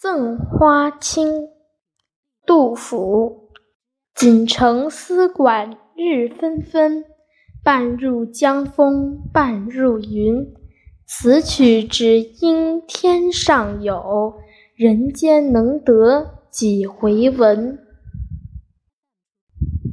赠花卿杜甫。锦城丝管日纷纷半入江风半入云。此曲只应天上有人间能得几回闻？